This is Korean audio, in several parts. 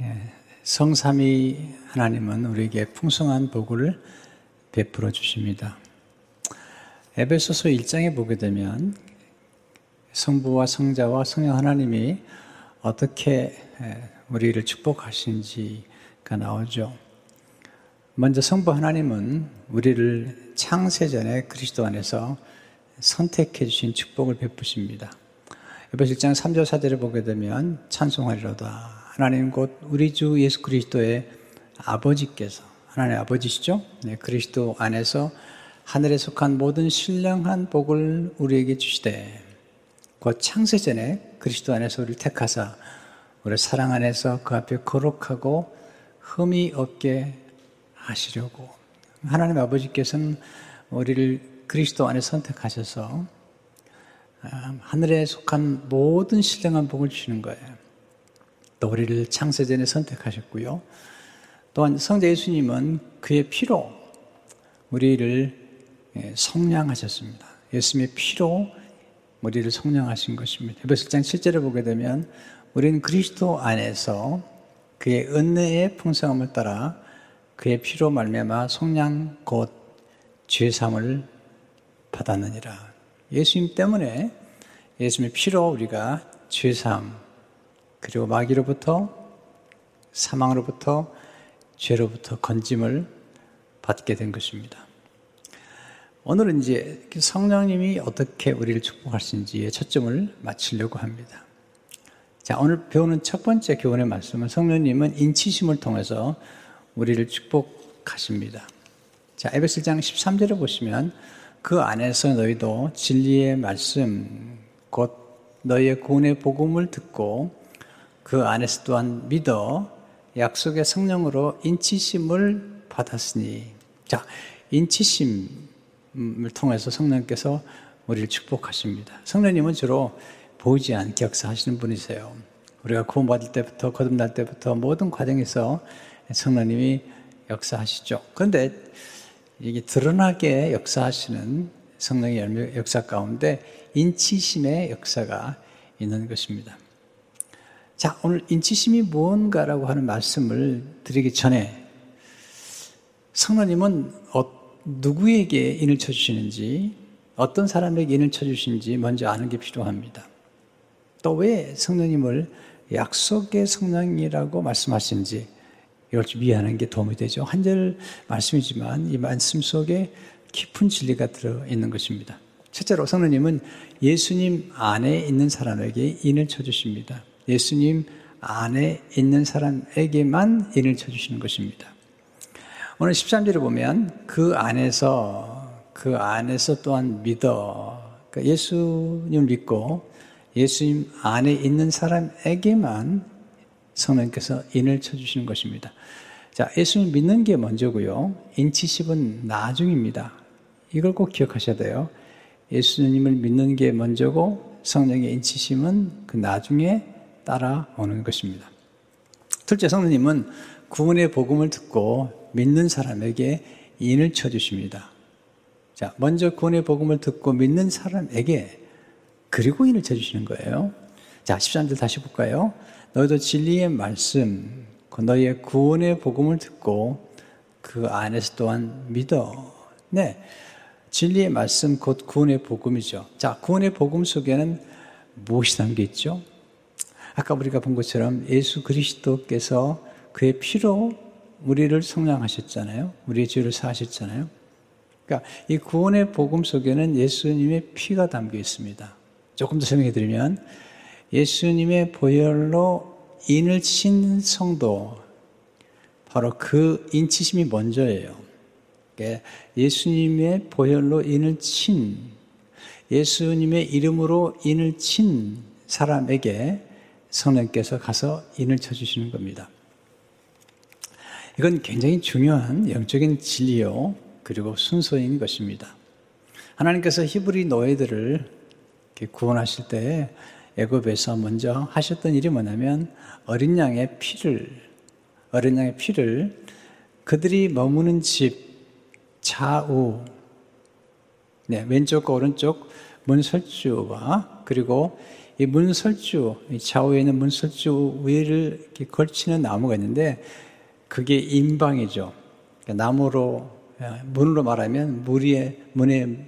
예, 성삼위 하나님은 우리에게 풍성한 복을 베풀어 주십니다. 에베소서 1장에 보게 되면 성부와 성자와 성령 하나님이 어떻게 우리를 축복하신지가 나오죠. 먼저 성부 하나님은 우리를 창세전에 그리스도 안에서 선택해 주신 축복을 베푸십니다. 에베소 1장 3절 4절을 보게 되면 찬송하리로다. 하나님 곧 우리 주 예수 그리스도의 아버지께서 하나님 아버지시죠? 네, 그리스도 안에서 하늘에 속한 모든 신령한 복을 우리에게 주시되 곧 창세전에 그리스도 안에서 우리를 택하사 우리 사랑 안에서 그 앞에 거룩하고 흠이 없게 하시려고 하나님 아버지께서는 우리를 그리스도 안에 선택하셔서 아, 하늘에 속한 모든 신령한 복을 주시는 거예요. 또 우리를 창세전에 선택하셨고요. 또한 성자 예수님은 그의 피로 우리를 예, 성량하셨습니다. 예수님의 피로 우리를 성량하신 것입니다. 에베소 1장 7절을 보게 되면 우리는 그리스도 안에서 그의 은혜의 풍성함을 따라 그의 피로 말미암아 성량 곧 죄삼을 받았느니라. 예수님 때문에 예수님의 피로 우리가 죄삼 그리고 마귀로부터 사망으로부터 죄로부터 건짐을 받게 된 것입니다. 오늘은 이제 성령님이 어떻게 우리를 축복하시는지에 초점을 맞추려고 합니다. 자, 오늘 배우는 첫 번째 교훈의 말씀은 성령님은 인치심을 통해서 우리를 축복하십니다. 자, 에베스 장 13절을 보시면 그 안에서 너희도 진리의 말씀, 곧 너희의 구원의 복음을 듣고 그 안에서 또한 믿어 약속의 성령으로 인치심을 받았으니. 자, 인치심, 을 통해서 성령께서 우리를 축복하십니다. 성령님은 주로 보이지 않게 역사하시는 분이세요. 우리가 구원받을 때부터 거듭날 때부터 모든 과정에서 성령님이 역사하시죠. 그런데 이게 드러나게 역사하시는 성령의 역사 가운데 인치심의 역사가 있는 것입니다. 자, 오늘 인치심이 무언가라고 하는 말씀을 드리기 전에 성령님은 어떤 누구에게 인을 쳐주시는지, 어떤 사람에게 인을 쳐주시는지 먼저 아는 게 필요합니다. 또 왜 성령님을 약속의 성령이라고 말씀하시는지 이걸 좀 이해하는 게 도움이 되죠. 한 절 말씀이지만 이 말씀 속에 깊은 진리가 들어있는 것입니다. 첫째로 성령님은 예수님 안에 있는 사람에게 인을 쳐주십니다. 예수님 안에 있는 사람에게만 인을 쳐주시는 것입니다. 오늘 13절을 보면 그 안에서 그 안에서 또한 믿어 그러니까 예수님을 믿고 예수님 안에 있는 사람에게만 성령께서 인을 쳐주시는 것입니다. 자, 예수님 믿는 게 먼저고요. 인치십은 나중입니다. 이걸 꼭 기억하셔야 돼요. 예수님을 믿는 게 먼저고 성령의 인치심은 그 나중에 따라오는 것입니다. 둘째 성령님은 구원의 복음을 듣고 믿는 사람에게 인을 쳐주십니다. 자, 먼저 구원의 복음을 듣고 믿는 사람에게 그리고 인을 쳐주시는 거예요. 자, 13절 다시 볼까요? 너희도 진리의 말씀, 그 너희의 구원의 복음을 듣고 그 안에서 또한 믿어. 네. 진리의 말씀 곧 구원의 복음이죠. 자, 구원의 복음 속에는 무엇이 담겨 있죠? 아까 우리가 본 것처럼 예수 그리스도께서 그의 피로 우리를 성량하셨잖아요. 우리의 죄를 사하셨잖아요. 그러니까 이 구원의 복음 속에는 예수님의 피가 담겨 있습니다. 조금 더 설명해 드리면 예수님의 보혈로 인을 친 성도 바로 그 인치심이 먼저예요. 그러니까 예수님의 보혈로 인을 친 예수님의 이름으로 인을 친 사람에게 성령께서 가서 인을 쳐주시는 겁니다. 이건 굉장히 중요한 영적인 진리요. 그리고 순서인 것입니다. 하나님께서 히브리 노예들을 구원하실 때 애굽에서 먼저 하셨던 일이 뭐냐면 어린 양의 피를 어린 양의 피를 그들이 머무는 집 좌우 네, 왼쪽과 오른쪽 문설주와 그리고 이 문설주, 이 좌우에 있는 문설주 위를 이렇게 걸치는 나무가 있는데 그게 인방이죠. 그러니까 나무로 예, 문으로 말하면 무리의 문의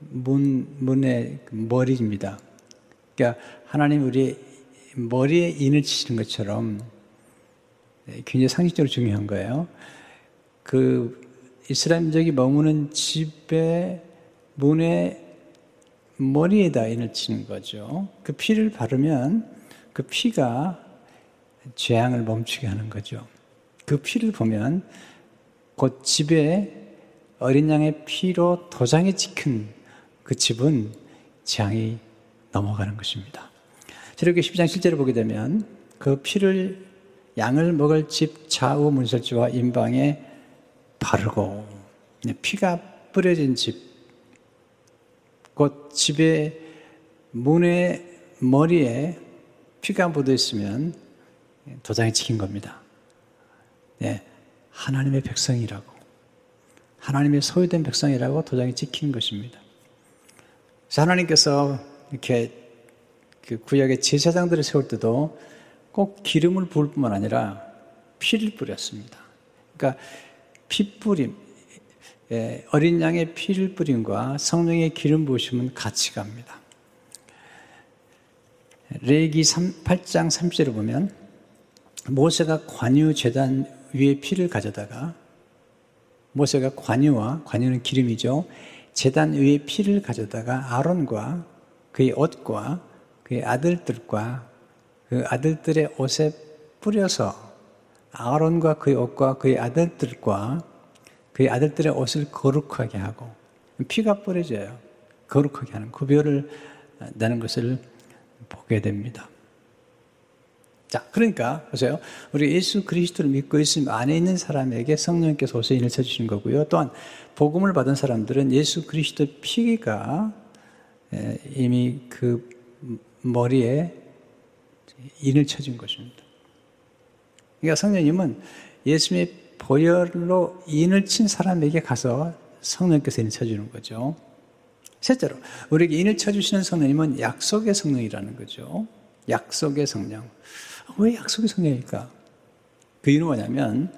문 문의 머리입니다. 그러니까 하나님 우리 머리에 인을 치시는 것처럼 네, 굉장히 상식적으로 중요한 거예요. 그 이스라엘족이 머무는 집의 문에 머리에다 인을 치는 거죠. 그 피를 바르면 그 피가 재앙을 멈추게 하는 거죠. 그 피를 보면 곧 집에 어린 양의 피로 도장에 찍힌 그 집은 재앙이 넘어가는 것입니다. 저렇게 12장 실제로 보게 되면 그 피를 양을 먹을 집 좌우 문설주와 인방에 바르고 피가 뿌려진 집, 곧 집의 문의 머리에 피가 묻어 있으면 도장이 찍힌 겁니다. 네, 하나님의 백성이라고, 하나님의 소유된 백성이라고 도장이 찍힌 것입니다. 하나님께서 이렇게 그 구약의 제사장들을 세울 때도 꼭 기름을 부을 뿐만 아니라 피를 뿌렸습니다. 그러니까 피 뿌림, 예, 어린 양의 피를 뿌림과 성령의 기름 부으심은 같이 갑니다. 레기 8장 3절을 보면 모세가 관유 재단 위에 피를 가져다가 모세가 관유와 관유는 기름이죠. 재단 위에 피를 가져다가 아론과 그의 옷과 그의 아들들과 그 아들들의 옷에 뿌려서 아론과 그의 옷과 그의 아들들과 그의 아들들의 옷을 거룩하게 하고 피가 뿌려져요. 거룩하게 하는 구별을 나는 것을 보게 됩니다. 자, 그러니까 보세요. 우리 예수 그리스도를 믿고 있으면 안에 있는 사람에게 성령께서 오서 인을 쳐주신 거고요. 또한 복음을 받은 사람들은 예수 그리스도 피가 이미 그 머리에 인을 쳐준 것입니다. 그러니까 성령님은 예수님의 보혈로 인을 친 사람에게 가서 성령께서 인을 쳐주는 거죠. 셋째로, 우리에게 인을 쳐주시는 성령님은 약속의 성령이라는 거죠. 약속의 성령. 왜 약속의 성령일까? 그 이유는 뭐냐면,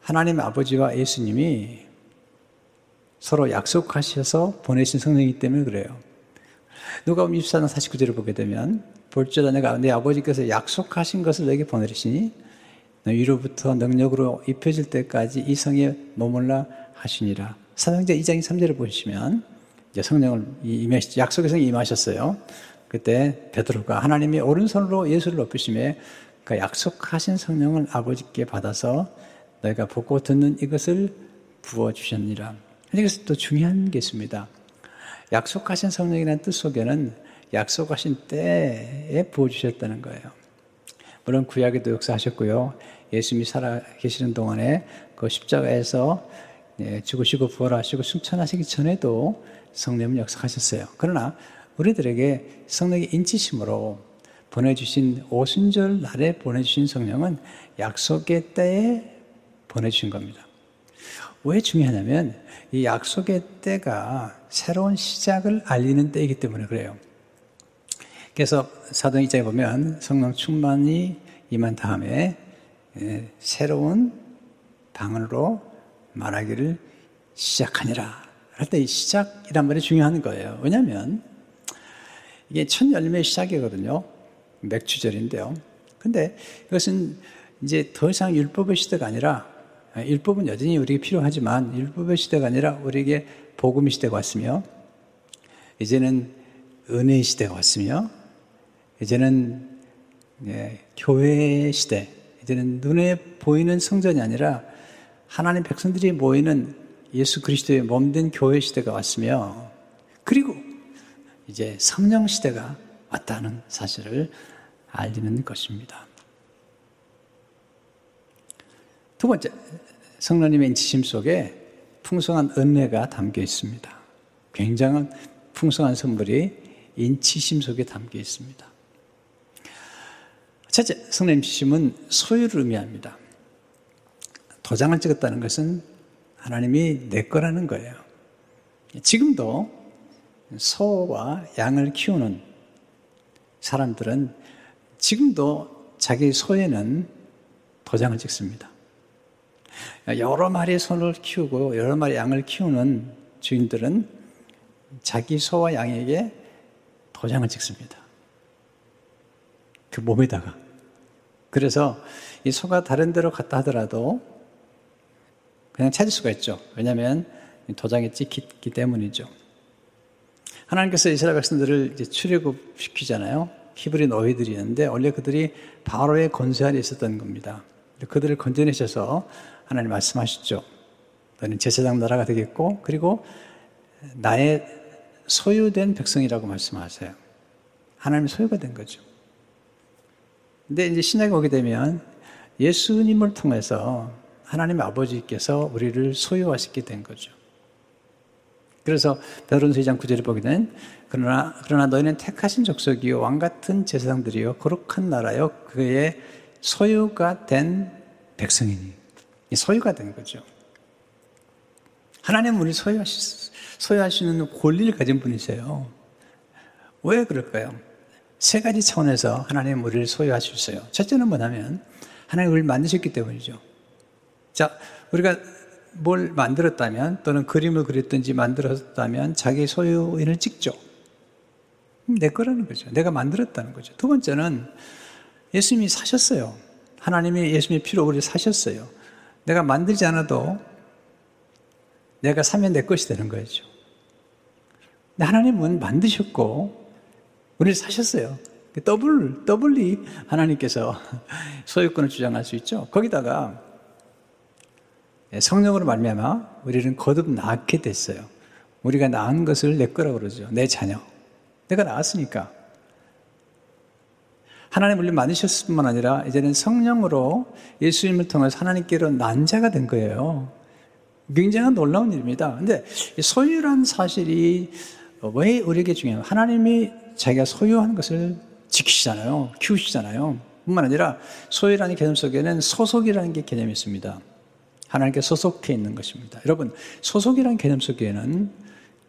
하나님 아버지와 예수님이 서로 약속하셔서 보내신 성령이기 때문에 그래요. 누가 24장 49절을 보게 되면 볼지어다 내가 내 아버지께서 약속하신 것을 내게 보내시니 위로부터 능력으로 입혀질 때까지 이 성에 머물라 하시니라. 사도행전 2장 3절을 보시면 이제 성령을 임하시 약속의 성이 임하셨어요. 그때 베드로가 하나님이 오른손으로 예수를 높이심에 그 약속하신 성령을 아버지께 받아서 내가 보고 듣는 이것을 부어 주셨니라. 여기서 또 중요한 게 있습니다. 약속하신 성령이라는 뜻 속에는 약속하신 때에 부어 주셨다는 거예요. 물론 구약에도 역사하셨고요. 예수님이 살아 계시는 동안에 그 십자가에서 예, 죽으시고 부활하시고 승천하시기 전에도 성령은 역사하셨어요. 그러나 우리들에게 성령의 인치심으로 보내주신 오순절 날에 보내주신 성령은 약속의 때에 보내주신 겁니다. 왜 중요하냐면 이 약속의 때가 새로운 시작을 알리는 때이기 때문에 그래요. 그래서 사도 입장에 보면 성령 충만이 임한 다음에 예, 새로운 방언으로 말하기를 시작하니라. 할 때 이 시작이란 말이 중요한 거예요. 왜냐하면 이게 첫 열매의 시작이거든요. 맥주절인데요. 근데 이것은 이제 더 이상 율법의 시대가 아니라 율법은 여전히 우리에게 필요하지만 율법의 시대가 아니라 우리에게 복음의 시대가 왔으며 이제는 은혜의 시대가 왔으며 이제는 예, 교회의 시대 이제는 눈에 보이는 성전이 아니라 하나님 백성들이 모이는 예수 그리스도의 몸된 교회 시대가 왔으며 그리고 이제 성령 시대가 왔다는 사실을 알리는 것입니다. 두 번째, 성령님의 인치심 속에 풍성한 은혜가 담겨 있습니다. 굉장한 풍성한 선물이 인치심 속에 담겨 있습니다. 첫째, 성령님 치심은 소유를 의미합니다. 도장을 찍었다는 것은 하나님이 내 거라는 거예요. 지금도 소와 양을 키우는 사람들은 지금도 자기 소에는 도장을 찍습니다. 여러 마리의 소를 키우고 여러 마리 양을 키우는 주인들은 자기 소와 양에게 도장을 찍습니다. 그 몸에다가. 그래서 이 소가 다른 데로 갔다 하더라도 그냥 찾을 수가 있죠. 왜냐하면 도장이 찍혔기 때문이죠. 하나님께서 이스라엘 백성들을 출애굽시키잖아요. 히브리 노예들이 있는데 원래 그들이 바로의 권세 아래 있었던 겁니다. 그들을 건져내셔서 하나님 말씀하셨죠. 너는 제사장 나라가 되겠고 그리고 나의 소유된 백성이라고 말씀하세요. 하나님의 소유가 된 거죠. 근데 이제 신약에 오게 되면 예수님을 통해서 하나님 아버지께서 우리를 소유하시게 된 거죠. 그래서 베드로전서 2장 9절에 보게 된 그러나 그러나 너희는 택하신 족속이요 왕 같은 제사장들이요 거룩한 나라요 그의 소유가 된 백성이니 소유가 된 거죠. 하나님은 우리 소유하시, 소유하시는 권리를 가진 분이세요. 왜 그럴까요? 세 가지 차원에서 하나님 우리를 소유하셨어요. 첫째는 뭐냐면 하나님 우리를 만드셨기 때문이죠. 자, 우리가 뭘 만들었다면 또는 그림을 그렸든지 만들었다면 자기 소유인을 찍죠. 내 거라는 거죠. 내가 만들었다는 거죠. 두 번째는 예수님이 사셨어요. 하나님이 예수님의 피로 우리를 사셨어요. 내가 만들지 않아도 내가 사면 내 것이 되는 거죠. 하나님은 만드셨고 우리를 사셨어요. double, doubly 하나님께서 소유권을 주장할 수 있죠. 거기다가 성령으로 말미암아 우리는 거듭 나게 됐어요. 우리가 낳은 것을 내 거라고 그러죠. 내 자녀. 내가 낳았으니까. 하나님 우리 만드셨을 뿐만 아니라 이제는 성령으로 예수님을 통해서 하나님께로 난 자가 된 거예요. 굉장히 놀라운 일입니다. 근데 소유란 사실이 왜 우리에게 중요해요? 하나님이 자기가 소유한 것을 지키시잖아요. 키우시잖아요. 뿐만 아니라 소유라는 개념 속에는 소속이라는 게 개념이 있습니다. 하나님께 소속해 있는 것입니다. 여러분, 소속이라는 개념 속에는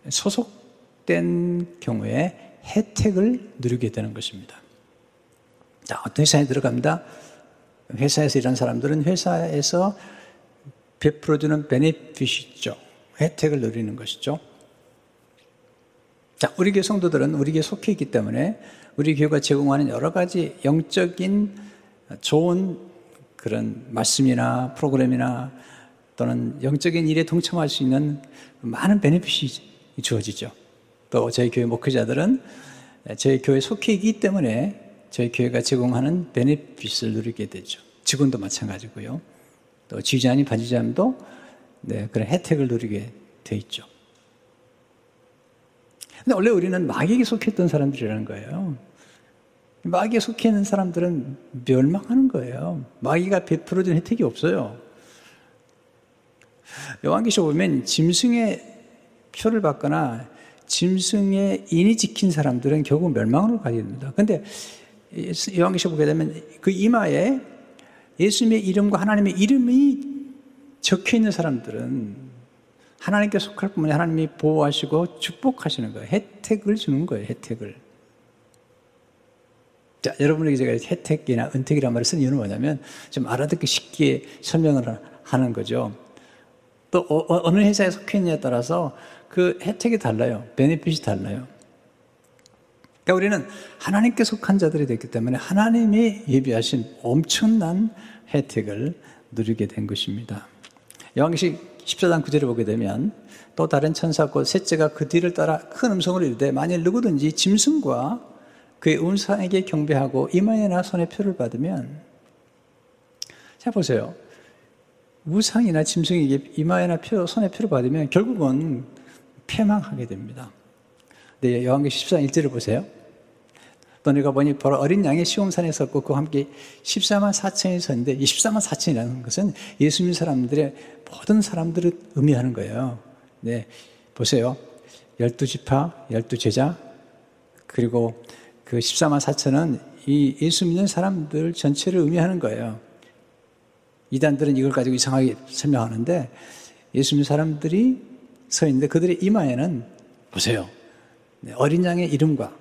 소속된 경우에 혜택을 누리게 되는 것입니다. 자, 어떤 회사에 들어갑니다. 회사에서 일하는 사람들은 회사에서 베풀어주는 베네핏이 있죠. 혜택을 누리는 것이죠. 자, 우리 교회 성도들은 우리 교회 속해 있기 때문에 우리 교회가 제공하는 여러 가지 영적인 좋은 그런 말씀이나 프로그램이나 또는 영적인 일에 동참할 수 있는 많은 베네핏이 주어지죠. 또 저희 교회 목회자들은 저희 교회 속해 있기 때문에 저희 교회가 제공하는 베네핏을 누리게 되죠. 직원도 마찬가지고요. 또 지휘자님, 반지자님도 네, 그런 혜택을 누리게 돼 있죠. 근데 원래 우리는 마귀에게 속했던 사람들이라는 거예요. 마귀에 속해 있는 사람들은 멸망하는 거예요. 마귀가 베풀어준 혜택이 없어요. 요한계시록 보면 짐승의 표를 받거나 짐승의 인이 지킨 사람들은 결국 멸망으로 가게 됩니다. 근데 요한계시록 보게 되면 그 이마에 예수님의 이름과 하나님의 이름이 적혀 있는 사람들은 하나님께 속할 뿐만 아니라 하나님이 보호하시고 축복하시는 거예요. 혜택을 주는 거예요. 혜택을. 자, 여러분에게 제가 혜택이나 은택이라는 말을 쓴 이유는 뭐냐면 좀 알아듣기 쉽게 설명을 하는 거죠. 또 어, 어, 어느 회사에 속해 있느냐에 따라서 그 혜택이 달라요. 베네핏이 달라요. 그러니까 우리는 하나님께 속한 자들이 됐기 때문에 하나님이 예비하신 엄청난 혜택을 누리게 된 것입니다. 요한계시 14장 9절을 보게 되면 또 다른 천사고 셋째가 그 뒤를 따라 큰 음성으로 이르되 만일 누구든지 짐승과 그의 운상에게 경배하고 이마에나 손에 표를 받으면 자 보세요. 우상이나 짐승에게 이마에나 표, 손에 표를 받으면 결국은 패망하게 됩니다. 네, 요한계시 14장 1절을 보세요. 또 내가 보니 바로 어린 양의 시험산에 섰고 그와 함께 14만 4천이 섰는데 이 14만 4천이라는 것은 예수 님는 사람들의 모든 사람들을 의미하는 거예요. 네. 보세요. 12지파, 12제자, 그리고 그 14만 4천은 이 예수 믿는 사람들 전체를 의미하는 거예요. 이단들은 이걸 가지고 이상하게 설명하는데 예수 믿는 사람들이 서 있는데 그들의 이마에는 보세요. 네, 어린 양의 이름과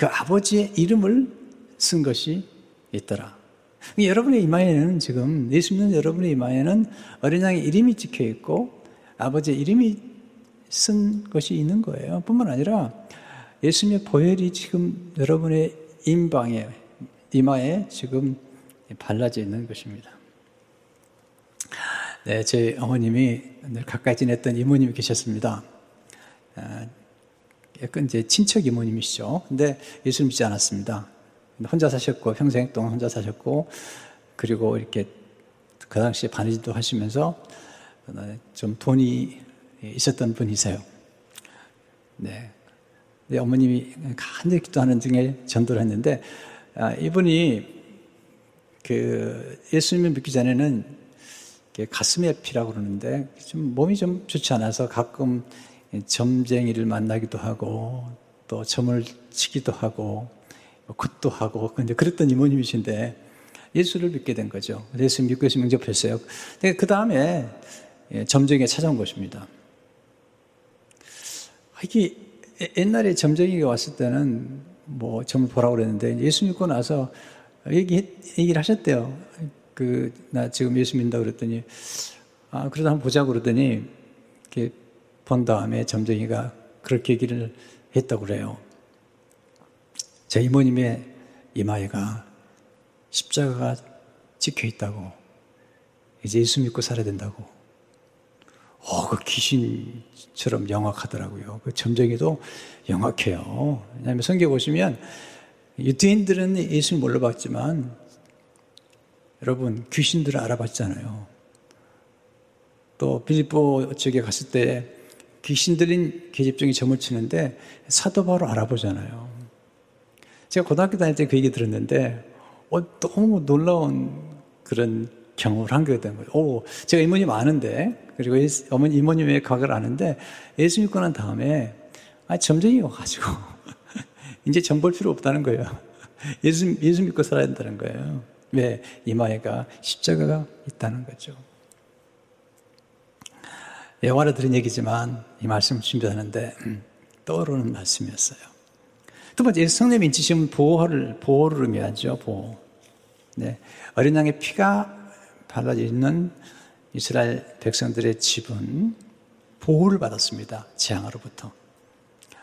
그 아버지의 이름을 쓴 것이 있더라. 여러분의 이마에는 지금 예수 믿는 여러분의 이마에는 어린 양의 이름이 찍혀 있고 아버지의 이름이 쓴 것이 있는 거예요. 뿐만 아니라 예수님의 보혈이 지금 여러분의 임방에 이마에 지금 발라져 있는 것입니다. 네, 제 어머님이 늘 가까이 지냈던 이모님이 계셨습니다. 아, 약간 이제 친척 이모님이시죠. 근데 예수님 믿지 않았습니다. 혼자 사셨고, 평생 동안 혼자 사셨고, 그리고 이렇게 그 당시에 바느질도 하시면서 좀 돈이 있었던 분이세요. 네. 네, 어머님이 간절히 기도하는 중에 전도를 했는데, 아, 이분이 그 예수님을 믿기 전에는 가슴에 피라고 그러는데 좀 몸이 좀 좋지 않아서 가끔 점쟁이를 만나기도 하고 또 점을 치기도 하고 굿도 하고 근데 그랬던 이모님이신데 예수를 믿게 된 거죠. 예수 믿고 예수 영접했어요. 그 다음에 예, 점쟁이가 찾아온 것입니다. 아, 이게 옛날에 점쟁이가 왔을 때는 뭐 점을 보라고 그랬는데 예수 믿고 나서 얘기, 얘기를 하셨대요. 그, 나 지금 예수 믿는다 그랬더니, 아, 그러다 한번 보자고 그러더니, 이렇게 본 다음에 점쟁이가 그렇게 얘기를 했다고 그래요. 제 이모님의 이마에가 십자가가 찍혀 있다고. 이제 예수 믿고 살아야 된다고. 어, 그 귀신처럼 영악하더라고요. 그 점쟁이도 영악해요. 왜냐하면 성경 보시면 유대인들은 예수를 몰라봤지만 여러분 귀신들을 알아봤잖아요. 또 빌립보 쪽에 갔을 때 귀신들인 계집종이 점을 치는데 사도 바로 알아보잖아요. 제가 고등학교 다닐 때 그 얘기 들었는데 어, 너무 놀라운 그런 경험을 한 거였던 거예요. 오, 제가 이모님 아는데 그리고 어머니 이모님의 각을 아는데 예수 믿고 난 다음에 아 점쟁이 와가지고 이제 점 볼 필요 없다는 거예요. 예수, 예수 믿고 살아야 된다는 거예요. 왜? 이마에가 십자가가 있다는 거죠. 예화로 들은 얘기지만 이 말씀을 준비하는데 음, 떠오르는 말씀이었어요. 두 번째, 성령 인치심은 보호를, 보호를 의미하죠, 보호. 네. 어린 양의 피가 발라져 있는 이스라엘 백성들의 집은 보호를 받았습니다. 재앙으로부터.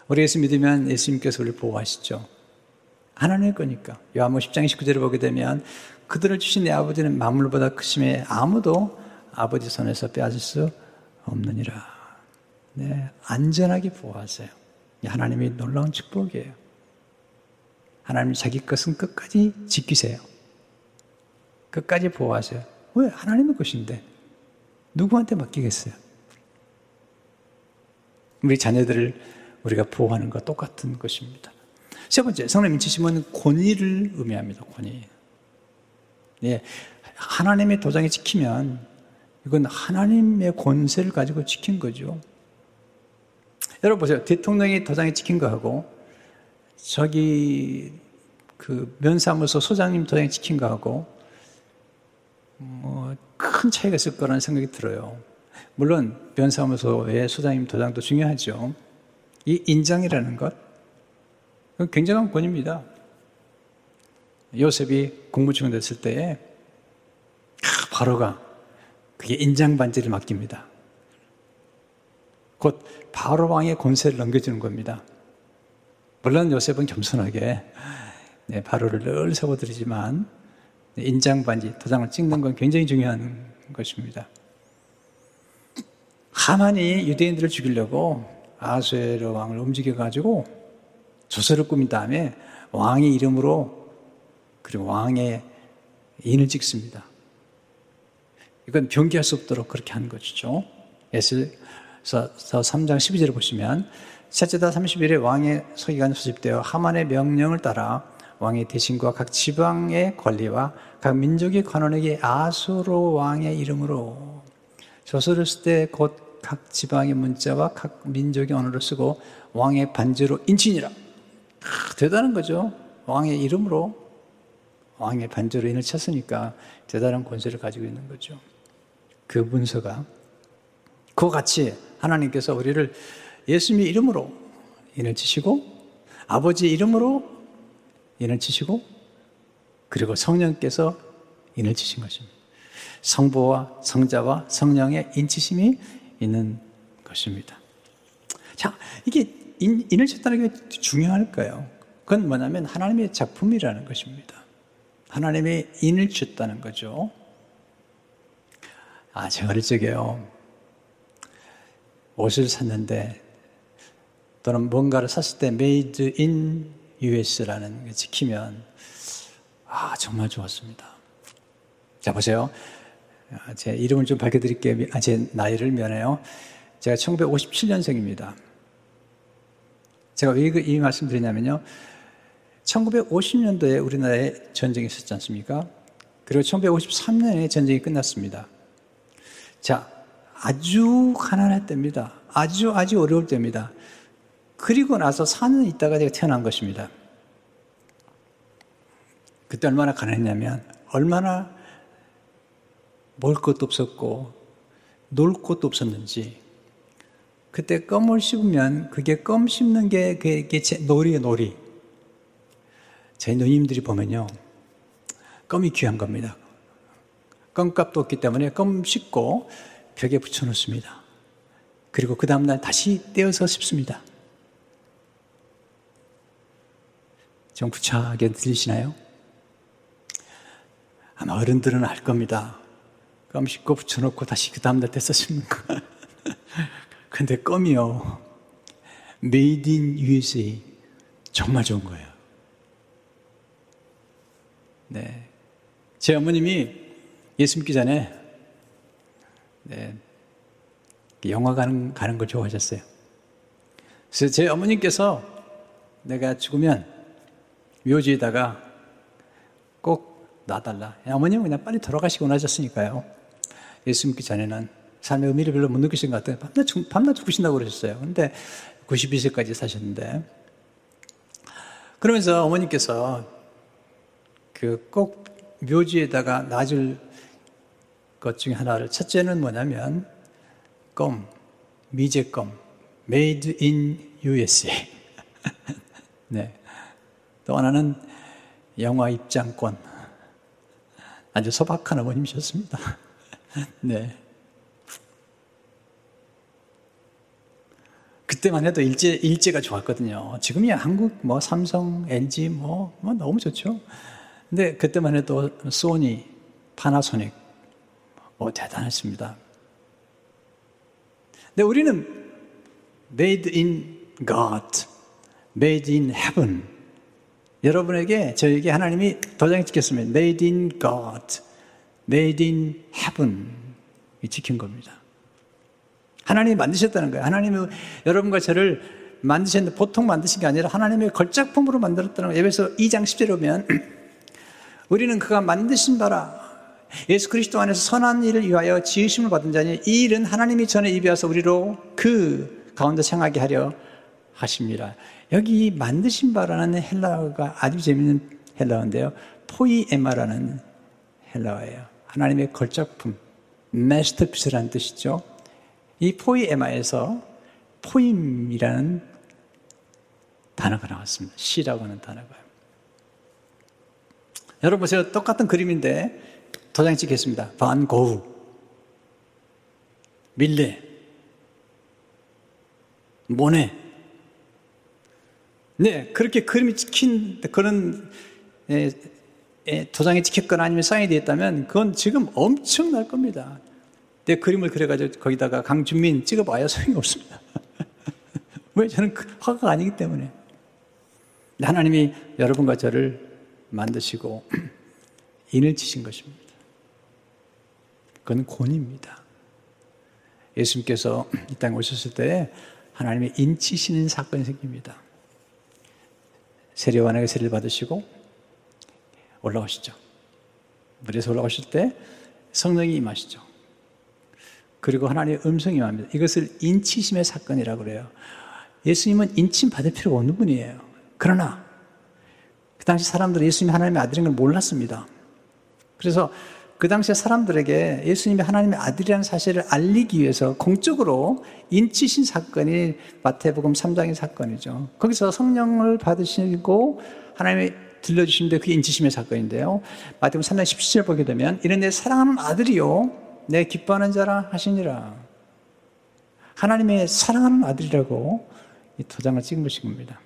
우리 예수 믿으면 예수님께서 우리를 보호하시죠. 하나님의 거니까. 요한복 10장 19절을 보게 되면 그들을 주신 내 아버지는 만물보다 크심에 아무도 아버지 손에서 빼앗을 수 없느니라. 네, 안전하게 보호하세요. 하나님이 놀라운 축복이에요. 하나님 자기 것은 끝까지 지키세요. 끝까지 보호하세요. 왜? 하나님의 것인데. 누구한테 맡기겠어요? 우리 자녀들을 우리가 보호하는 것 똑같은 것입니다. 세 번째, 성령 인치심은 권위를 의미합니다. 권위. 예, 하나님의 도장이 찍히면 이건 하나님의 권세를 가지고 지킨 거죠. 여러분 보세요. 대통령이 도장이 찍힌 거하고 저기 그 면사무소 소장님 도장이 찍힌 거하고 뭐 큰 차이가 있을 거라는 생각이 들어요. 물론 면사무소의 소장님 도장도 중요하죠. 이 인장이라는 것, 굉장한 권위입니다. 요셉이 국무총리 됐을 때에 바로가 그게 인장 반지를 맡깁니다. 곧 바로 왕의 권세를 넘겨주는 겁니다. 물론 요셉은 겸손하게 네, 바로를 늘 세워드리지만 인장 반지 도장을 찍는 건 굉장히 중요한 것입니다. 하만이 유대인들을 죽이려고 아수에르 왕을 움직여 가지고 조서를 꾸민 다음에 왕의 이름으로 그리고 왕의 인을 찍습니다. 이건 변기할 수 없도록 그렇게 한 것이죠. 에스서 3장 12절을 보시면 셋째 달 30일에 왕의 서기관이 소집되어 하만의 명령을 따라 왕의 대신과 각 지방의 관리와 각 민족의 관원에게 아수로 왕의 이름으로 조서를 쓸 때 곧 각 지방의 문자와 각 민족의 언어를 쓰고 왕의 반지로 인친이라. 대단한 거죠. 왕의 이름으로 왕의 반주로 인을 쳤으니까 대단한 권세를 가지고 있는 거죠. 그 문서가 그와 같이 하나님께서 우리를 예수님의 이름으로 인을 치시고 아버지 이름으로 인을 치시고 그리고 성령께서 인을 치신 것입니다. 성부와 성자와 성령의 인치심이 있는 것입니다. 자, 이게 인, 인을 쳤다는 게 중요할까요? 그건 뭐냐면 하나님의 작품이라는 것입니다. 하나님의 인을 쳤다는 거죠. 아, 제가 어릴 적에요. 옷을 샀는데 또는 뭔가를 샀을 때 made in US라는 게 지키면 아, 정말 좋았습니다. 자, 보세요. 아, 제 이름을 좀 밝혀드릴게요. 아, 제 나이를 면해요. 제가 1957년생입니다. 제가 왜 이 말씀 드리냐면요. 1950년도에 우리나라에 전쟁이 있었지 않습니까? 그리고 1953년에 전쟁이 끝났습니다. 자, 아주 가난할 때입니다. 아주 아주 어려울 때입니다. 그리고 나서 4년 있다가 제가 태어난 것입니다. 그때 얼마나 가난했냐면, 얼마나 먹을 것도 없었고, 놀 곳도 없었는지, 그때 껌을 씹으면 그게 껌 씹는 게 그게 놀이에 놀이. 제 누님들이 보면요. 껌이 귀한 겁니다. 껌값도 없기 때문에 껌 씹고 벽에 붙여놓습니다. 그리고 그 다음날 다시 떼어서 씹습니다. 좀 구차하게 들리시나요? 아마 어른들은 알 겁니다. 껌 씹고 붙여놓고 다시 그 다음날 떼서 씹는 거. 근데 껌이요. Made in USA. 정말 좋은 거예요. 네. 제 어머님이 예수 믿기 전에 네, 영화 가는, 가는 걸 좋아하셨어요. 그래서 제 어머님께서 내가 죽으면 묘지에다가 꼭 놔달라. 어머님은 그냥 빨리 돌아가시고 나셨으니까요. 예수 믿기 전에는 삶의 의미를 별로 못 느끼신 것 같아요. 밤낮, 밤낮 죽으신다고 그러셨어요. 근데 92세까지 사셨는데. 그러면서 어머니께서 그 꼭 묘지에다가 놔줄 것 중에 하나를 첫째는 뭐냐면 껌, 미제 껌, made in USA. 네. 또 하나는 영화 입장권. 아주 소박한 어머님이셨습니다. 네. 그때만 해도 일제, 일제가 좋았거든요. 지금이야 한국 뭐 삼성, LG 뭐, 뭐 너무 좋죠. 근데 그때만 해도 소니, 파나소닉, 뭐 대단했습니다. 근데 우리는 made in God, made in heaven. 여러분에게, 저에게 하나님이 도장을 찍혔습니다. made in God, made in heaven. 이 지킨 겁니다. 하나님이 만드셨다는 거예요. 하나님이 여러분과 저를 만드셨는데 보통 만드신 게 아니라 하나님의 걸작품으로 만들었다는 거예요. 에베소 2장 10절에 보면 우리는 그가 만드신 바라 예수 그리스도 안에서 선한 일을 위하여 지으심을 받은 자니 이 일은 하나님이 전에 입에서 우리로 그 가운데 생하게 하려 하십니다. 여기 만드신 바라는 헬라어가 아주 재밌는 헬라어인데요. 포이에마라는 헬라어예요. 하나님의 걸작품, 마스터피스라는 뜻이죠. 이 포이에마에서 포임이라는 단어가 나왔습니다. 시라고 하는 단어가. 여러분 보세요. 똑같은 그림인데 도장 찍겠습니다. 반 고우, 밀레, 모네. 네, 그렇게 그림이 찍힌 그런 에, 에, 도장이 찍혔거나 아니면 사인이 되어 있다면 그건 지금 엄청날 겁니다. 내 그림을 그려가지고 거기다가 강준민 찍어봐야 소용이 없습니다. 왜? 저는 그 화가 아니기 때문에. 하나님이 여러분과 저를 만드시고 인을 치신 것입니다. 그건 권입니다. 예수님께서 이 땅에 오셨을 때 하나님의 인치시는 사건이 생깁니다. 세례관에게 세례를 받으시고 올라오시죠. 물에서 올라오실 때 성령이 임하시죠. 그리고 하나님의 음성이 임합니다. 이것을 인치심의 사건이라고 그래요. 예수님은 인침 받을 필요가 없는 분이에요. 그러나 그 당시 사람들은 예수님이 하나님의 아들인 걸 몰랐습니다. 그래서 그 당시에 사람들에게 예수님이 하나님의 아들이라는 사실을 알리기 위해서 공적으로 인치신 사건이 마태복음 3장의 사건이죠. 거기서 성령을 받으시고 하나님의 들려주시는데 그게 인치심의 사건인데요. 마태복음 3장 17절 보게 되면 이런 내 사랑하는 아들이요 내 기뻐하는 자라 하시니라. 하나님의 사랑하는 아들이라고 이 도장을 찍은 것입니다.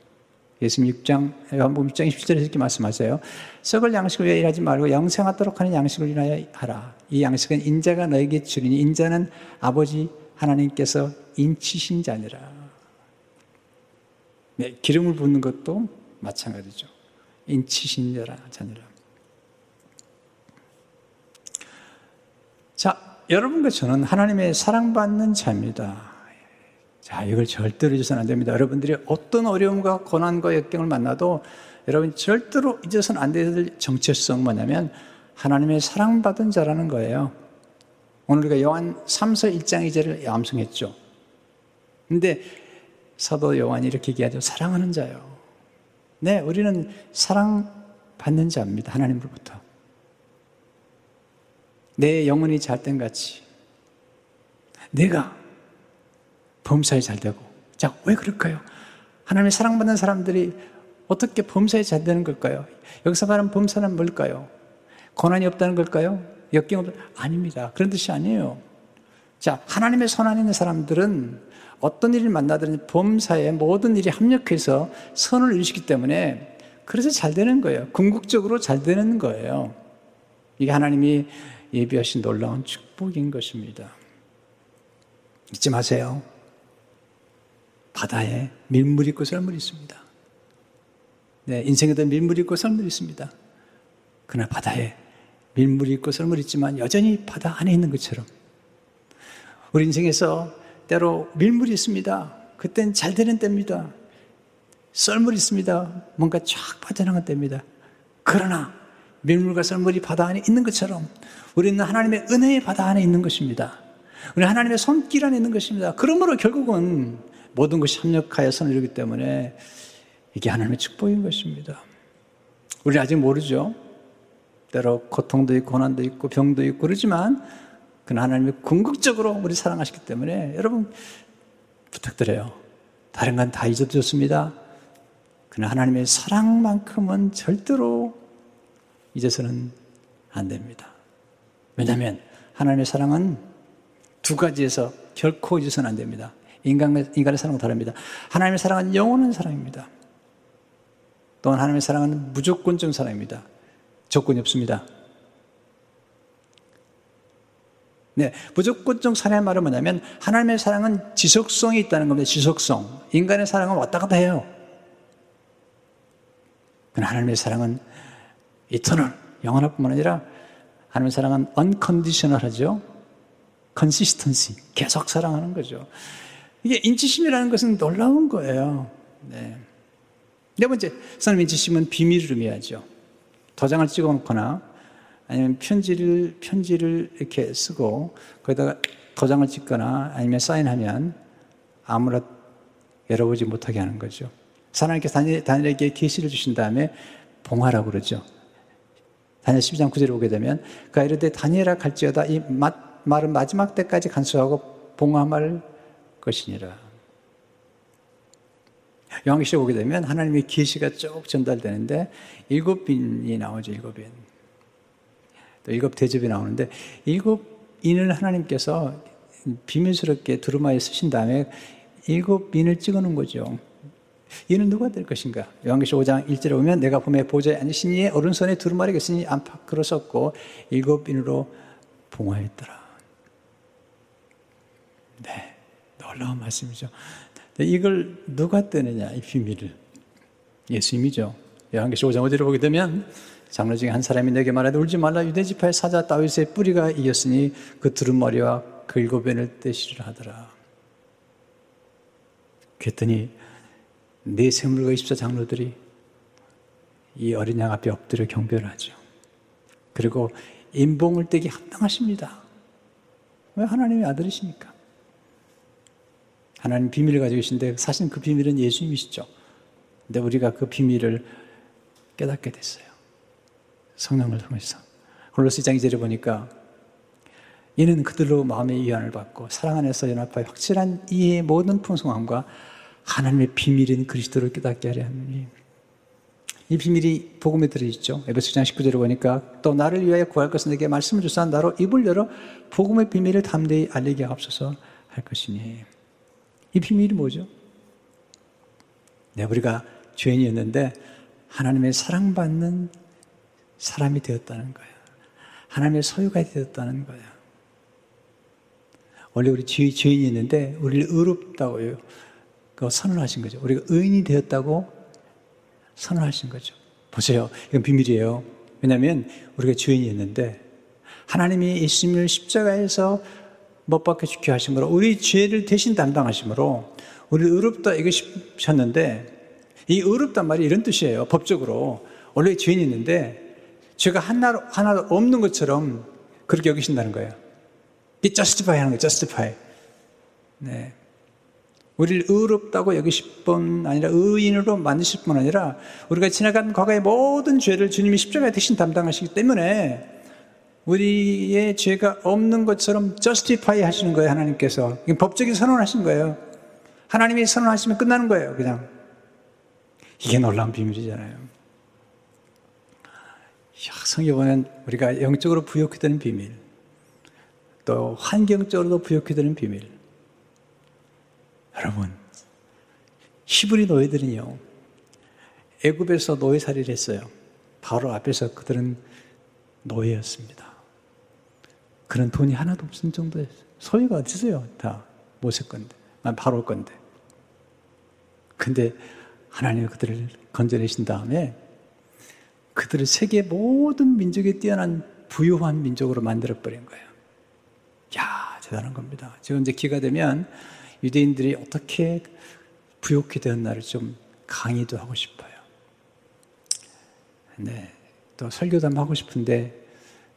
예수님 6장, 요한복음 6장 20절에서 이렇게 말씀하세요. 썩을 양식을 위하여 일하지 말고 영생하도록 하는 양식을 위하여 하라. 이 양식은 인자가 너에게 주리니 인자는 아버지 하나님께서 인치신 자니라. 네, 기름을 붓는 것도 마찬가지죠. 인치신 자니라. 자, 여러분과 저는 하나님의 사랑받는 자입니다. 자, 이걸 절대로 잊어서는 안 됩니다. 여러분들이 어떤 어려움과 고난과 역경을 만나도 여러분 절대로 잊어서는 안 될 정체성 뭐냐면 하나님의 사랑받은 자라는 거예요. 오늘 우리가 요한 3서 1장 2절을 암송했죠. 근데 사도 요한이 이렇게 얘기하죠. 사랑하는 자요. 네, 우리는 사랑받는 자입니다. 하나님으로부터. 내 영혼이 잘된 같이 내가 범사에 잘 되고. 자, 왜 그럴까요? 하나님의 사랑받는 사람들이 어떻게 범사에 잘 되는 걸까요? 여기서 말하는 범사는 뭘까요? 고난이 없다는 걸까요? 역경 없 아닙니다. 그런 뜻이 아니에요. 자, 하나님의 손안에 있는 사람들은 어떤 일을 만나든 범사에 모든 일이 합력해서 선을 이루시기 때문에 그래서 잘 되는 거예요. 궁극적으로 잘 되는 거예요. 이게 하나님이 예비하신 놀라운 축복인 것입니다. 잊지 마세요. 바다에 밀물 있고 썰물 있습니다. 네, 인생에도 밀물 있고 썰물 있습니다. 그러나 바다에 밀물이 있고 썰물 있지만 여전히 바다 안에 있는 것처럼 우리 인생에서 때로 밀물이 있습니다. 그땐 잘 되는 때입니다. 썰물이 있습니다. 뭔가 쫙 빠져나간 때입니다. 그러나 밀물과 썰물이 바다 안에 있는 것처럼 우리는 하나님의 은혜의 바다 안에 있는 것입니다. 우리 하나님의 손길 안에 있는 것입니다. 그러므로 결국은 모든 것이 협력하여 선을 이루기 때문에 이게 하나님의 축복인 것입니다. 우리 아직 모르죠. 때로 고통도 있고 고난도 있고 병도 있고 그러지만 그는 하나님이 궁극적으로 우리 사랑하시기 때문에 여러분 부탁드려요. 다른 건 다 잊어두셨습니다. 그는 하나님의 사랑만큼은 절대로 잊어서는 안 됩니다. 왜냐하면 하나님의 사랑은 두 가지에서 결코 잊어서는 안 됩니다. 인간의, 인간의 사랑은 다릅니다. 하나님의 사랑은 영원한 사랑입니다. 또한 하나님의 사랑은 무조건적 사랑입니다. 조건이 없습니다. 네, 무조건적 사랑의 말은 뭐냐면 하나님의 사랑은 지속성이 있다는 겁니다. 지속성. 인간의 사랑은 왔다 갔다 해요. 그러나 하나님의 사랑은 이터널, 영원할 뿐만 아니라 하나님의 사랑은 unconditional하죠. consistency, 계속 사랑하는 거죠. 이게 인치심이라는 것은 놀라운 거예요. 네. 네 번째, 선생님 인치심은 비밀을 의미하죠. 도장을 찍어 놓거나 아니면 편지를, 편지를 이렇게 쓰고 거기다가 도장을 찍거나 아니면 사인하면 아무나 열어보지 못하게 하는 거죠. 하나님께서 다니엘, 다니엘에게 계시를 주신 다음에 봉하라고 그러죠. 다니엘 12장 9절에 보게 되면 그가 이르되 다니엘아 갈지어다 이 말은 마지막 때까지 간수하고 봉함을 것이니라. 요한계시에 오게 되면 하나님의 계시가 쭉 전달되는데 일곱 빈이 나오죠. 일곱 빈. 또 일곱 대접이 나오는데 일곱 인을 하나님께서 비밀스럽게 두루마에 쓰신 다음에 일곱 빈을 찍어 놓은 거죠. 이는 누가 될 것인가? 요한계시 5장 1절에 보면 내가 봄에 보좌에 앉으신 이의 오른손에 두루마리가 있으니 안팎으로 썼고 일곱 빈으로 봉하였더라. 네. 놀라운 말씀이죠. 이걸 누가 떼느냐, 이 비밀을. 예수님이죠. 요한계시 5장 5절을 보게 되면 장로 중에 한 사람이 내게 말하되 울지 말라 유대지파의 사자 다윗의 뿌리가 이겼으니 그 두루머리와 그 일곱 변을 떼시리라 하더라. 그랬더니 네 세물과 입사 장로들이 이 어린 양 앞에 엎드려 경배를 하죠. 그리고 인봉을 떼기 합당하십니다. 왜 하나님의 아들이시니까. 하나님 비밀을 가지고 계신데 사실 그 비밀은 예수님이시죠. 근데 우리가 그 비밀을 깨닫게 됐어요. 성령을 통해서. 골로스 2장 2절에 보니까 이는 그들로 마음의 위안을 받고 사랑 안에서 연합하여 확실한 이해의 모든 풍성함과 하나님의 비밀인 그리스도를 깨닫게 하려 하니 이 비밀이 복음에 들어있죠. 에베소장 19절에 보니까 또 나를 위하여 구할 것은 내게 말씀을 주사 나로 입을 열어 복음의 비밀을 담대히 알리게 하옵소서 할 것이니 이 비밀이 뭐죠? 네, 우리가 죄인이었는데 하나님의 사랑받는 사람이 되었다는 거예요. 하나님의 소유가 되었다는 거예요. 원래 우리 죄인이었는데 우리를 의롭다고요. 그 선언하신 거죠. 우리가 의인이 되었다고 선언하신 거죠. 보세요. 이건 비밀이에요. 왜냐하면 우리가 죄인이었는데 하나님이 예수님을 십자가에서 못 박혀 죽게 하심으로 우리 죄를 대신 담당하심으로 우리를 의롭다 이것이셨는데 이 의롭단 말이 이런 뜻이에요. 법적으로 원래 죄인이 있는데 죄가 하나 하나 없는 것처럼 그렇게 여기신다는 거예요. 이 justify 하는 거예요. justify. 네. 우리를 의롭다고 여기실 뿐 아니라 의인으로 만드실 뿐 아니라 우리가 지나간 과거의 모든 죄를 주님이 십자가에 대신 담당하시기 때문에 우리의 죄가 없는 것처럼 justify 하시는 거예요, 하나님께서. 법적인 선언하신 거예요. 하나님이 선언하시면 끝나는 거예요, 그냥. 이게 놀라운 비밀이잖아요. 성경 보면 우리가 영적으로 부욕해 되는 비밀, 또 환경적으로도 부욕해 되는 비밀. 여러분, 히브리 노예들은요, 애굽에서 노예살이를 했어요. 바로 앞에서 그들은 노예였습니다. 그런 돈이 하나도 없을 정도였어요. 소유가 어디서요? 다 모세 건데, 바로 건데. 근데 하나님이 그들을 건져내신 다음에 그들을 세계 모든 민족에 뛰어난 부유한 민족으로 만들어버린 거예요. 야 대단한 겁니다. 지금 이제 기가 되면 유대인들이 어떻게 부욕해 되었나를 좀 강의도 하고 싶어요. 네. 또 설교도 하고 싶은데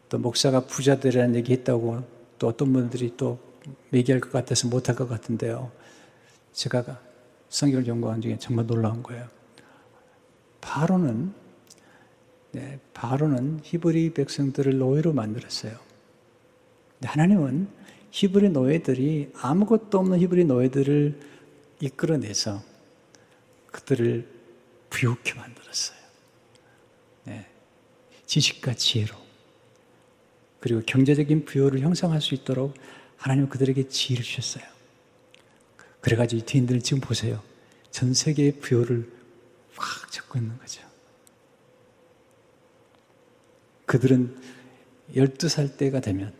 또 목사가 부자들이라는 얘기 했다고 또 어떤 분들이 또 얘기할 것 같아서 못할 것 같은데요. 제가 성경을 연구한 중에 정말 놀라운 거예요. 바로는 네, 바로는 히브리 백성들을 노예로 만들었어요. 하나님은 히브리 노예들이 아무것도 없는 히브리 노예들을 이끌어내서 그들을 부욕해 만들었어요. 네. 지식과 지혜로 그리고 경제적인 부여를 형성할 수 있도록 하나님 그들에게 지혜를 주셨어요. 그래가지고 이 뒤인들 지금 보세요. 전 세계의 부여를 확 잡고 있는 거죠. 그들은 12살 때가 되면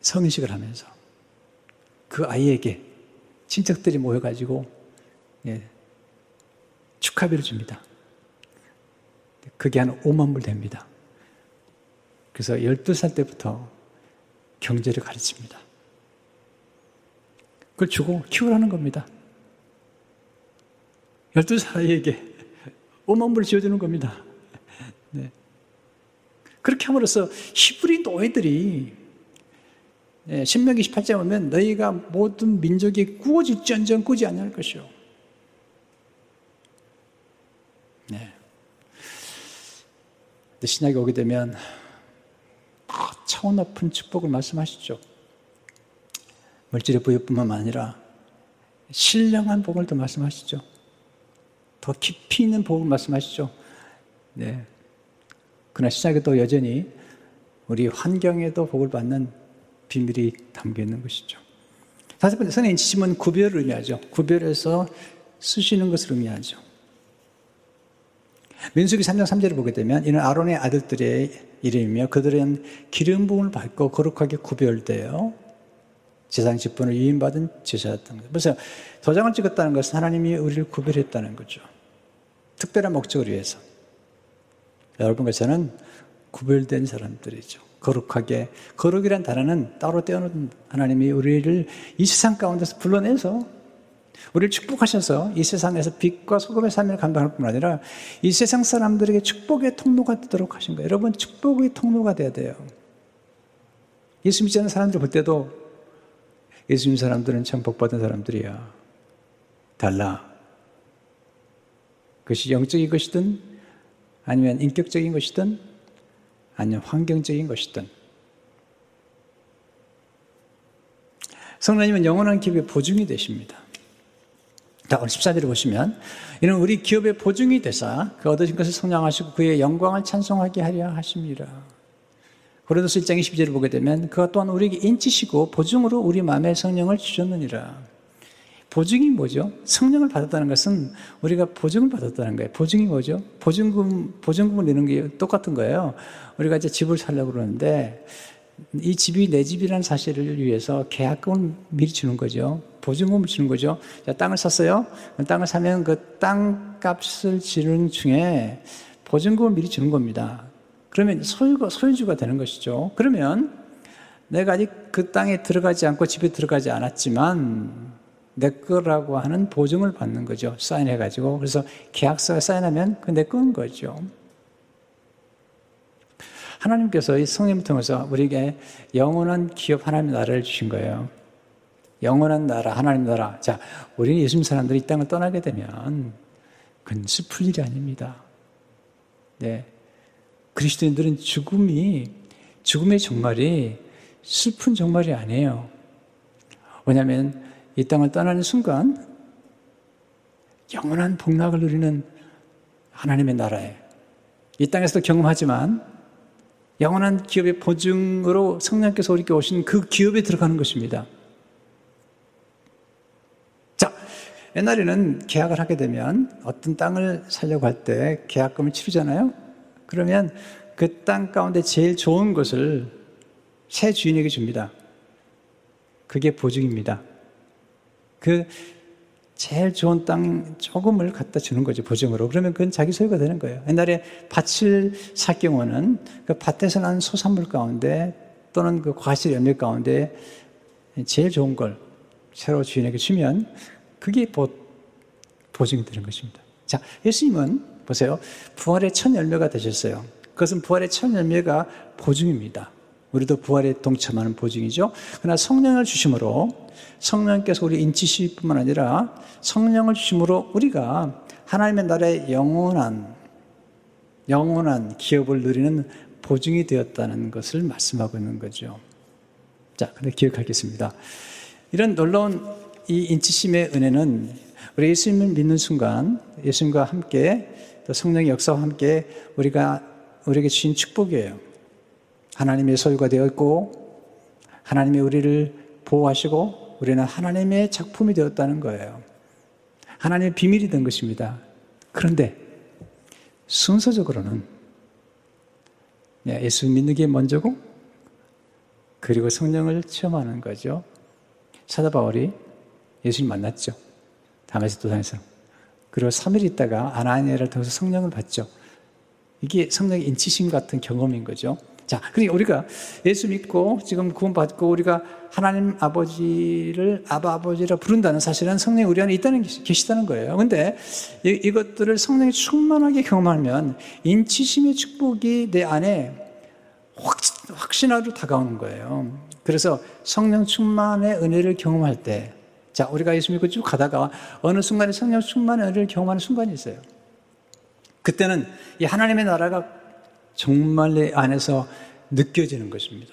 성인식을 하면서 그 아이에게 친척들이 모여가지고 예, 축하비를 줍니다. 그게 한 5만 불 됩니다. 그래서 12살 때부터 경제를 가르칩니다. 그걸 주고 키우라는 겁니다. 12살 아이에게 5만 불을 지어주는 겁니다. 네. 그렇게 함으로써 히브리 노예들이 예, 신명기 18장 보면 너희가 모든 민족이 구워질지언정 꾸지 아니할 것이요. 네. 신약에 오게 되면 차원 높은 축복을 말씀하시죠. 물질의 부여뿐만 아니라 신령한 복을 더 말씀하시죠. 더 깊이 있는 복을 말씀하시죠. 네. 그러나 신약에도 여전히 우리 환경에도 복을 받는 비밀이 담겨 있는 것이죠. 다섯 번째, 선의 인치심은 구별을 의미하죠. 구별해서 쓰시는 것을 의미하죠. 민수기 3장 3절을 보게 되면 이는 아론의 아들들의 이름이며 그들은 기름 부음을 받고 거룩하게 구별되어 제상 직분을 위임받은 제사였던 거죠. 그래서 도장을 찍었다는 것은 하나님이 우리를 구별했다는 거죠. 특별한 목적을 위해서. 여러분 것은 구별된 사람들이죠. 거룩하게 거룩이란 단어는 따로 떼어놓은 하나님이 우리를 이 세상 가운데서 불러내서 우리를 축복하셔서 이 세상에서 빛과 소금의 삶을 감당할 뿐 아니라 이 세상 사람들에게 축복의 통로가 되도록 하신 거예요. 여러분 축복의 통로가 돼야 돼요. 예수 믿지 않는 사람들 볼 때도 예수 믿는 사람들은 참 복받은 사람들이야. 달라. 그것이 영적인 것이든 아니면 인격적인 것이든 아니면 환경적인 것이든 성령님은 영원한 기업의 보증이 되십니다. 자, 오늘 14절을 보시면 이는 우리 기업의 보증이 되사 그 얻으신 것을 성장하시고 그의 영광을 찬송하게 하려 하십니다. 고린도서 1장 22절을 보게 되면 그가 또한 우리에게 인치시고 보증으로 우리 마음에 성령을 주셨느니라. 보증이 뭐죠? 성령을 받았다는 것은 우리가 보증을 받았다는 거예요. 보증이 뭐죠? 보증금, 보증금을 내는 게 똑같은 거예요. 우리가 이제 집을 살려고 그러는데 이 집이 내 집이라는 사실을 위해서 계약금을 미리 주는 거죠. 보증금을 주는 거죠. 자, 땅을 샀어요. 땅을 사면 그 땅 값을 지르는 중에 보증금을 미리 주는 겁니다. 그러면 소유가, 소유주가 되는 것이죠. 그러면 내가 아직 그 땅에 들어가지 않고 집에 들어가지 않았지만 내 거라고 하는 보증을 받는 거죠. 사인해가지고. 그래서 계약서에 사인하면 그 내 거인 거죠. 하나님께서 이 성령을 통해서 우리에게 영원한 기업 하나님의 나라를 주신 거예요. 영원한 나라, 하나님 나라. 자, 우리는 예수님 사람들이 이 땅을 떠나게 되면 그건 슬플 일이 아닙니다. 네. 그리스도인들은 죽음이, 죽음의 종말이 슬픈 종말이 아니에요. 왜냐하면 이 땅을 떠나는 순간 영원한 복락을 누리는 하나님의 나라에 이 땅에서도 경험하지만 영원한 기업의 보증으로 성령께서 우리께 오신 그 기업에 들어가는 것입니다. 자, 옛날에는 계약을 하게 되면 어떤 땅을 살려고 할 때 계약금을 치르잖아요. 그러면 그 땅 가운데 제일 좋은 것을 새 주인에게 줍니다. 그게 보증입니다. 그 제일 좋은 땅 조금을 갖다 주는 거죠, 보증으로. 그러면 그건 자기 소유가 되는 거예요. 옛날에 밭을 살 경우는 그 밭에서 난 소산물 가운데 또는 그 과실 열매 가운데 제일 좋은 걸 새로 주인에게 주면 그게 보, 보증이 되는 것입니다. 자, 예수님은 보세요. 부활의 첫 열매가 되셨어요. 그것은 부활의 첫 열매가 보증입니다. 우리도 부활에 동참하는 보증이죠. 그러나 성령을 주심으로 성령께서 우리 인치실 뿐만 아니라 성령을 주심으로 우리가 하나님의 나라의 영원한 영원한 기업을 누리는 보증이 되었다는 것을 말씀하고 있는 거죠. 자, 근데 기억하겠습니다. 이런 놀라운 이 인치심의 은혜는 우리 예수님을 믿는 순간 예수님과 함께 또 성령의 역사와 함께 우리가 우리에게 주신 축복이에요. 하나님의 소유가 되어 있고 하나님이 우리를 보호하시고 우리는 하나님의 작품이 되었다는 거예요. 하나님의 비밀이 된 것입니다. 그런데 순서적으로는 예, 예수 믿는 게 먼저고 그리고 성령을 체험하는 거죠. 사도 바울이 예수님 만났죠. 다메스 도상에서. 그리고 3일 있다가 아나니아를 통해서 성령을 받죠. 이게 성령의 인치심 같은 경험인 거죠. 자, 그러니까 우리가 예수 믿고 지금 구원받고 우리가 하나님 아버지를 아바 아버지라 부른다는 사실은 성령이 우리 안에 있다는 계시다는 거예요. 근데 이, 것들을 성령이 충만하게 경험하면 인치심의 축복이 내 안에 확, 확신하로 다가오는 거예요. 그래서 성령 충만의 은혜를 경험할 때, 자, 우리가 예수 믿고 쭉 가다가 어느 순간에 성령 충만의 은혜를 경험하는 순간이 있어요. 그때는 이 하나님의 나라가 정말 내 안에서 느껴지는 것입니다.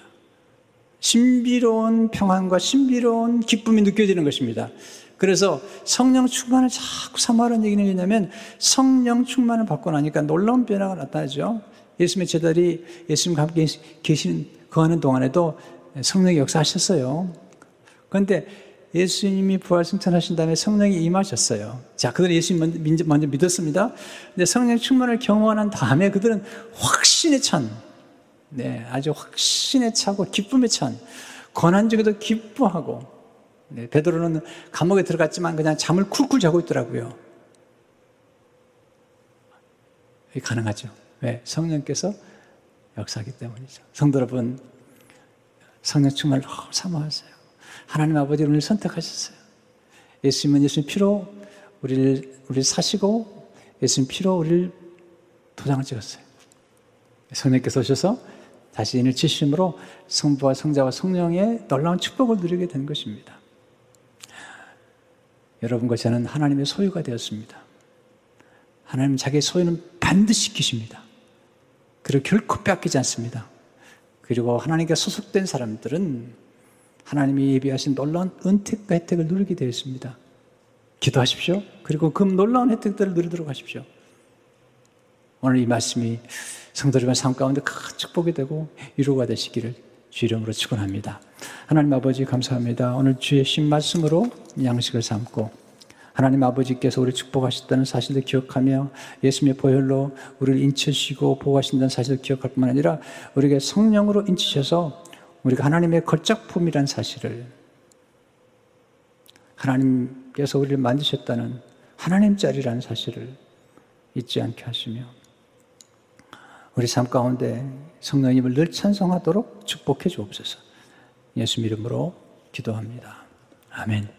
신비로운 평안과 신비로운 기쁨이 느껴지는 것입니다. 그래서 성령 충만을 자꾸 사모하는 얘기는 뭐냐면 성령 충만을 받고 나니까 놀라운 변화가 나타나죠. 예수님의 제자들이 예수님과 함께 계시는, 거하는 동안에도 성령이 역사하셨어요. 그런데 예수님이 부활 승천하신 다음에 성령이 임하셨어요. 자, 그들은 예수님 먼저, 먼저 믿었습니다. 근데 성령 충만을 경험한 다음에 그들은 확신에 찬, 네, 아주 확신에 차고 기쁨에 찬, 고난 중에도 기뻐하고, 네, 베드로는 감옥에 들어갔지만 그냥 잠을 쿨쿨 자고 있더라고요. 가능하죠. 왜? 성령께서 역사하기 때문이죠. 성도 여러분, 성령 충만을 사모하세요. 하나님 아버지를 오늘 선택하셨어요. 예수님은 예수님 피로 우리를, 우리를 사시고 예수님 피로 우리를 도장을 찍었어요. 성령께서 오셔서 다시 인을 치심으로 성부와 성자와 성령의 놀라운 축복을 누리게 된 것입니다. 여러분과 저는 하나님의 소유가 되었습니다. 하나님 자기의 소유는 반드시 지키십니다. 그리고 결코 뺏기지 않습니다. 그리고 하나님께 소속된 사람들은 하나님이 예비하신 놀라운 은택과 혜택을 누리게 되어 있습니다. 기도하십시오. 그리고 그 놀라운 혜택들을 누리도록 하십시오. 오늘 이 말씀이 성도들의 삶 가운데 큰 축복이 되고 위로가 되시기를 주 이름으로 축원합니다. 하나님 아버지 감사합니다. 오늘 주의 신 말씀으로 양식을 삼고 하나님 아버지께서 우리 축복하셨다는 사실을 기억하며 예수님의 보혈로 우리를 인치시고 보호하신다는 사실을 기억할 뿐만 아니라 우리에게 성령으로 인치셔서 우리가 하나님의 걸작품이란 사실을 하나님께서 우리를 만드셨다는 하나님 짜리라는 사실을 잊지 않게 하시며 우리 삶 가운데 성령님을 늘 찬송하도록 축복해 주옵소서. 예수 이름으로 기도합니다. 아멘.